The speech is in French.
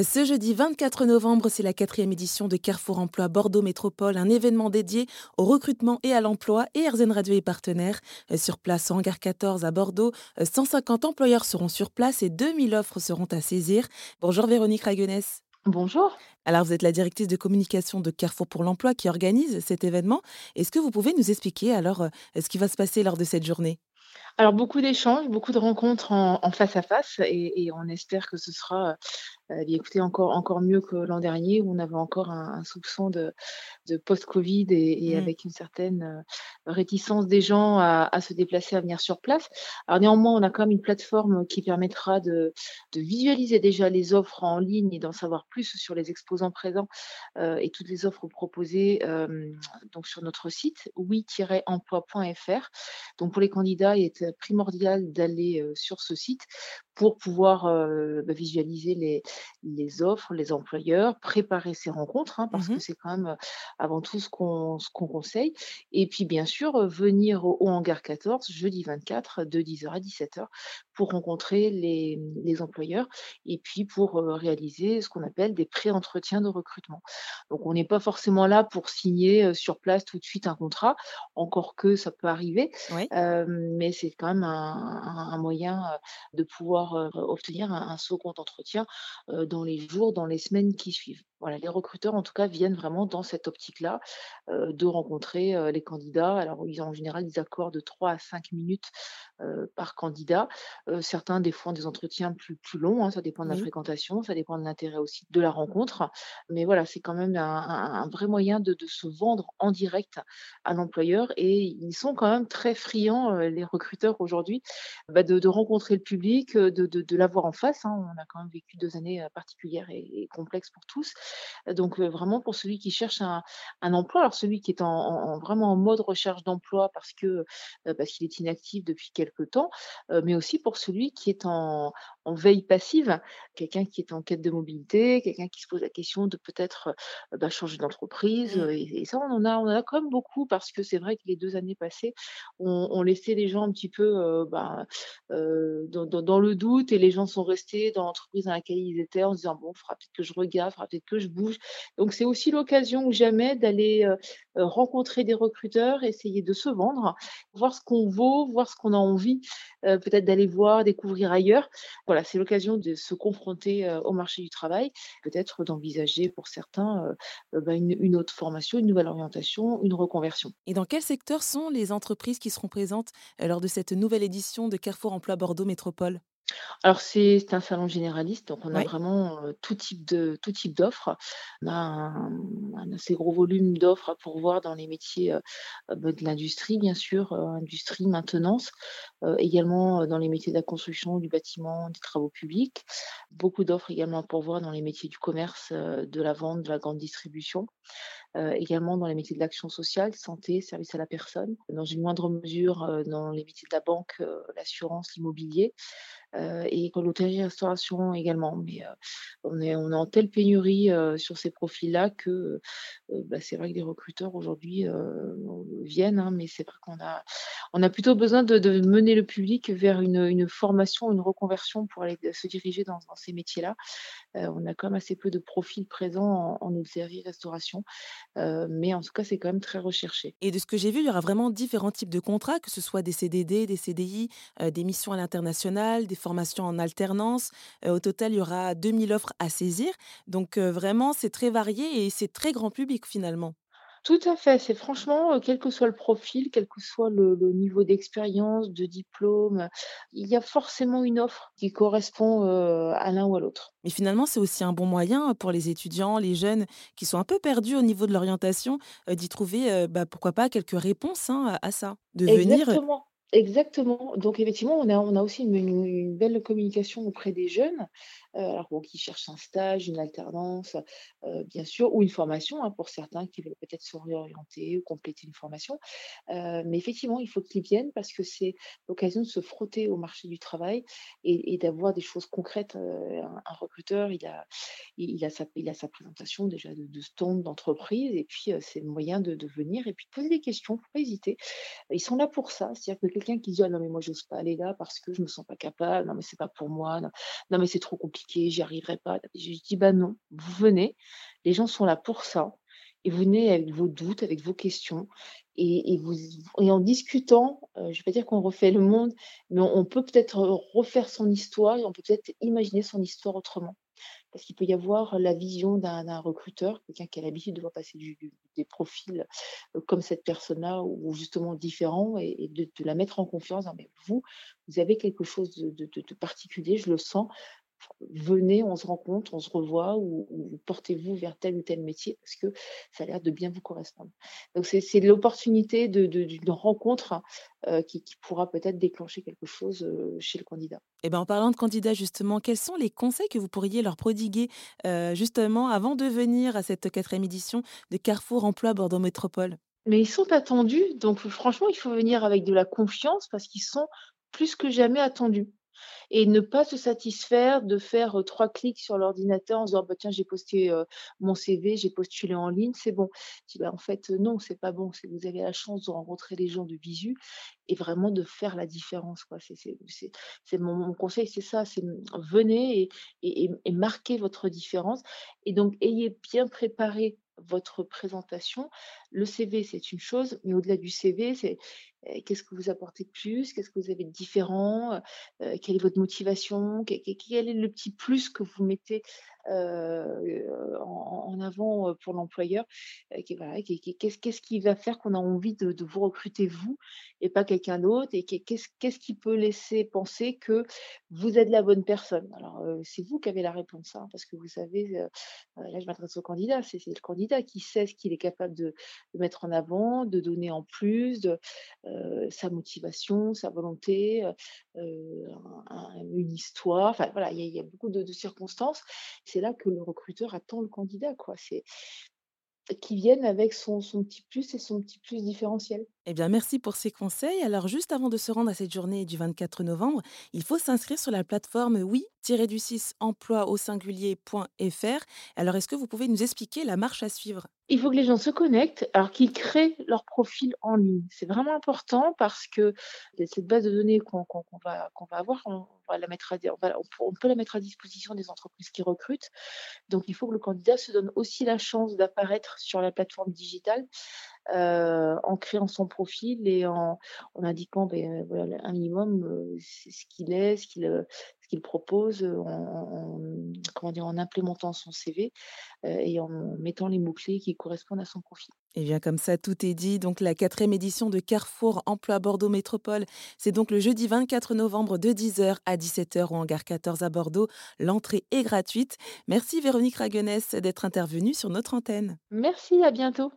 Ce jeudi 24 novembre, c'est la quatrième édition de Carrefour Emploi Bordeaux Métropole, un événement dédié au recrutement et à l'emploi. Et RZN Radio est partenaire. Sur place, en Hangar 14 à Bordeaux, 150 employeurs seront sur place et 2000 offres seront à saisir. Bonjour Véronique Raguenès. Bonjour. Alors, vous êtes la directrice de communication de Carrefour pour l'emploi qui organise cet événement. Est-ce que vous pouvez nous expliquer alors ce qui va se passer lors de cette journée? Alors beaucoup d'échanges, beaucoup de rencontres en, face à face et, on espère que ce sera euh, écoutez, encore, encore mieux que l'an dernier où on avait encore un, soupçon de, de post-Covid et, mmh. avec une certaine euh, réticence des gens à, à, se déplacer, à venir sur place. Alors néanmoins, on a quand même une plateforme qui permettra de, de visualiser déjà les offres en ligne et d'en savoir plus sur les exposants présents euh, et toutes les offres proposées donc sur notre site oui-emploi.fr. Donc pour les candidats, il est primordial d'aller euh, sur ce site pour pouvoir euh, bah, visualiser les, les offres, les employeurs, préparer ces rencontres, hein, parce mmh que c'est quand même avant tout ce qu'on ce qu'on conseille. Et puis bien sûr, venir au, hangar 14, jeudi 24, de 10h à 17h, pour rencontrer les, les employeurs et puis pour réaliser ce qu'on appelle des pré-entretiens de recrutement. Donc on n'est pas forcément là pour signer sur place tout de suite un contrat, encore que ça peut arriver, mais c'est quand même un, un moyen de pouvoir obtenir un, second entretien dans les jours, dans les semaines qui suivent. Voilà, les recruteurs, en tout cas, viennent vraiment dans cette optique-là de rencontrer les candidats. Alors, ils, en général, ils accordent de 3 à 5 minutes par candidat. certains, des fois, ont des entretiens plus, plus longs. Hein, ça dépend de la fréquentation, ça dépend de l'intérêt aussi de la rencontre. Mais voilà, c'est quand même un, vrai moyen de, se vendre en direct à l'employeur. Et ils sont quand même très friands, les recruteurs aujourd'hui, bah, de, rencontrer le public, de, de, l'avoir en face. Hein. On a quand même vécu deux années particulières et complexes pour tous. Donc vraiment pour celui qui cherche un, emploi, alors celui qui est en, vraiment en mode recherche d'emploi parce que parce qu'il est inactif depuis quelque temps, mais aussi pour celui qui est en, veille passive, quelqu'un qui est en quête de mobilité, quelqu'un qui se pose la question de peut-être bah, changer d'entreprise. Mmh. Et, ça, on en a, on en a quand même beaucoup parce que c'est vrai que les deux années passées ont, laissé les gens un petit peu bah, dans, le doute et les gens sont restés dans l'entreprise dans laquelle ils étaient en se disant bon, il faudra peut-être que je regarde, il faudra peut-être que je bouge. Donc c'est aussi l'occasion ou jamais d'aller euh, euh, rencontrer des recruteurs, essayer de se vendre, voir ce qu'on vaut, voir ce qu'on a envie, euh, peut-être d'aller voir, découvrir ailleurs. Voilà, c'est l'occasion de se confronter au marché du travail, peut-être d'envisager pour certains bah, une, une, autre formation, une nouvelle orientation, une reconversion. Et dans quel secteur sont les entreprises qui seront présentes lors de cette nouvelle édition de Carrefour Emploi Bordeaux Métropole? Alors c'est un salon généraliste, donc on a vraiment, tout type de tout type d'offres. On a un assez gros volume d'offres à pourvoir dans les métiers, bah, de l'industrie bien sûr, industrie, maintenance, également, dans les métiers de la construction, du bâtiment, des travaux publics. Beaucoup d'offres également à pourvoir dans les métiers du commerce, de la vente, de la grande distribution. également dans les métiers de l'action sociale, santé, service à la personne. Dans une moindre mesure, dans les métiers de la banque, l'assurance, l'immobilier. Euh, et l'hôtellerie-restauration également. Mais euh, on, est, on est en telle pénurie euh, sur ces profils-là que bah, c'est vrai que les recruteurs aujourd'hui viennent, hein, mais c'est vrai qu'on a, on a plutôt besoin de, mener le public vers une, formation, une reconversion pour aller se diriger dans, ces métiers-là. on a quand même assez peu de profils présents en, en hôtellerie-restauration, mais en tout cas, c'est quand même très recherché. Et de ce que j'ai vu, il y aura vraiment différents types de contrats, que ce soit des CDD, des CDI, des missions à l'international, des formations en alternance. au total, il y aura 2000 offres à saisir. Donc vraiment, c'est très varié et c'est très grand public finalement. Tout à fait, c'est franchement, quel que soit le profil, quel que soit le, niveau d'expérience, de diplôme, il y a forcément une offre qui correspond à l'un ou à l'autre. Mais finalement, c'est aussi un bon moyen pour les étudiants, les jeunes qui sont un peu perdus au niveau de l'orientation, d'y trouver, bah, pourquoi pas, quelques réponses hein, à ça. De venir Exactement. Exactement. Donc effectivement, on a on a aussi une une belle communication auprès des jeunes, alors bon, qui cherchent un stage, une alternance, heu, bien sûr, ou une formation, hein, pour certains qui veulent peut-être se réorienter ou compléter une formation. Heu, mais effectivement, il faut qu'ils viennent parce que c'est l'occasion de se frotter au marché du travail et d'avoir des choses concrètes. Un recruteur, il a il a sa il a sa présentation déjà de de stand d'entreprise et puis, c'est le moyen de venir et puis de poser des questions, faut pas hésiter. Ils sont là pour ça, c'est-à-dire que quelqu'un qui dit: «Ah non mais moi j'ose pas aller là parce que je me sens pas capable, non mais c'est pas pour moi, non mais c'est trop compliqué». Compliqué, j'y arriverai pas. Je dis: «Bah non, vous venez, les gens sont là pour ça et vous venez avec vos doutes, avec vos questions et en discutant, heu, je vais pas dire qu'on refait le monde, mais on peut peut-être refaire son histoire et on peut peut-être imaginer son histoire autrement. Parce qu'il peut y avoir la vision d'un recruteur, quelqu'un qui a l'habitude de voir passer des profils, heu, comme cette personne-là ou justement différents et de la mettre en confiance, «Mais vous, vous avez quelque chose de particulier, je le sens. Venez, on se rencontre, on se revoit ou ou portez-vous vers tel ou tel métier parce que ça a l'air de bien vous correspondre». Donc c'est c'est l'opportunité de de d'une rencontre, heu, qui qui pourra peut-être déclencher quelque chose, heu, chez le candidat. Et ben, en parlant de candidats justement, quels sont les conseils que vous pourriez leur prodiguer, heu, justement avant de venir à cette quatrième édition de Carrefour Emploi Bordeaux Métropole? Mais ils sont attendus, donc franchement, il faut venir avec de la confiance parce qu'ils sont plus que jamais attendus et ne pas se satisfaire de faire, 3 clics sur l'ordinateur en se disant: «Bah, tiens, j'ai posté, mon CV, j'ai postulé en ligne, c'est bon». «Bah, en fait, non, c'est pas bon, vous avez la chance de rencontrer les gens de visu et vraiment de faire la différence, quoi». C'est mon conseil, c'est ça, c'est, mmh, venez et marquez votre différence et donc ayez bien préparé votre présentation. Le CV, c'est une chose, mais au-delà du CV, c'est, qu'est-ce que vous apportez de plus? Qu'est-ce que vous avez de différent? Heu, quelle est votre motivation? Quel est le petit plus que vous mettez, heu, en en avant, pour l'employeur? Qu'est-ce qui va faire qu'on a envie de vous recruter vous et pas quelqu'un d'autre? Et qu'est qu'est-ce qui peut laisser penser que vous êtes la bonne personne? Alors, c'est vous qui avez la réponse, hein, parce que vous savez, là je m'adresse au candidat, c'est c'est le candidat qui sait ce qu'il est capable de de mettre en avant, de donner en plus, de, heu, sa motivation, sa volonté, un une histoire, enfin voilà, il y a beaucoup de circonstances. C'est là que le recruteur attend le candidat, quoi. C'est qu'il vienne avec son son petit plus et son petit plus différentiel. Eh bien, merci pour ces conseils. Alors, juste avant de se rendre à cette journée du 24 novembre, il faut s'inscrire sur la plateforme oui-du-6 emploi au singulier.fr. Alors, est-ce que vous pouvez nous expliquer la marche à suivre? Il faut que les gens se connectent, alors qu'ils créent leur profil en ligne. C'est vraiment important parce que cette base de données qu'on va qu'on va avoir, on va la mettre à on peut la mettre à disposition des entreprises qui recrutent. Donc il faut que le candidat se donne aussi la chance d'apparaître sur la plateforme digitale, heu, en créant son profil et en indiquant, voilà, un minimum, c'est ce qu'il est, ce qu'il, ce qu'il propose, en en en, comment dire? En implémentant son CV, et en mettant les mots-clés qui correspondent à son profil. Eh bien, comme ça, tout est dit. Donc, la quatrième édition de Carrefour Emploi Bordeaux Métropole, c'est donc le jeudi 24 novembre de 10h à 17h ou en gare 14 à Bordeaux. L'entrée est gratuite. Merci Véronique Raguenès d'être intervenue sur notre antenne. Merci, à bientôt.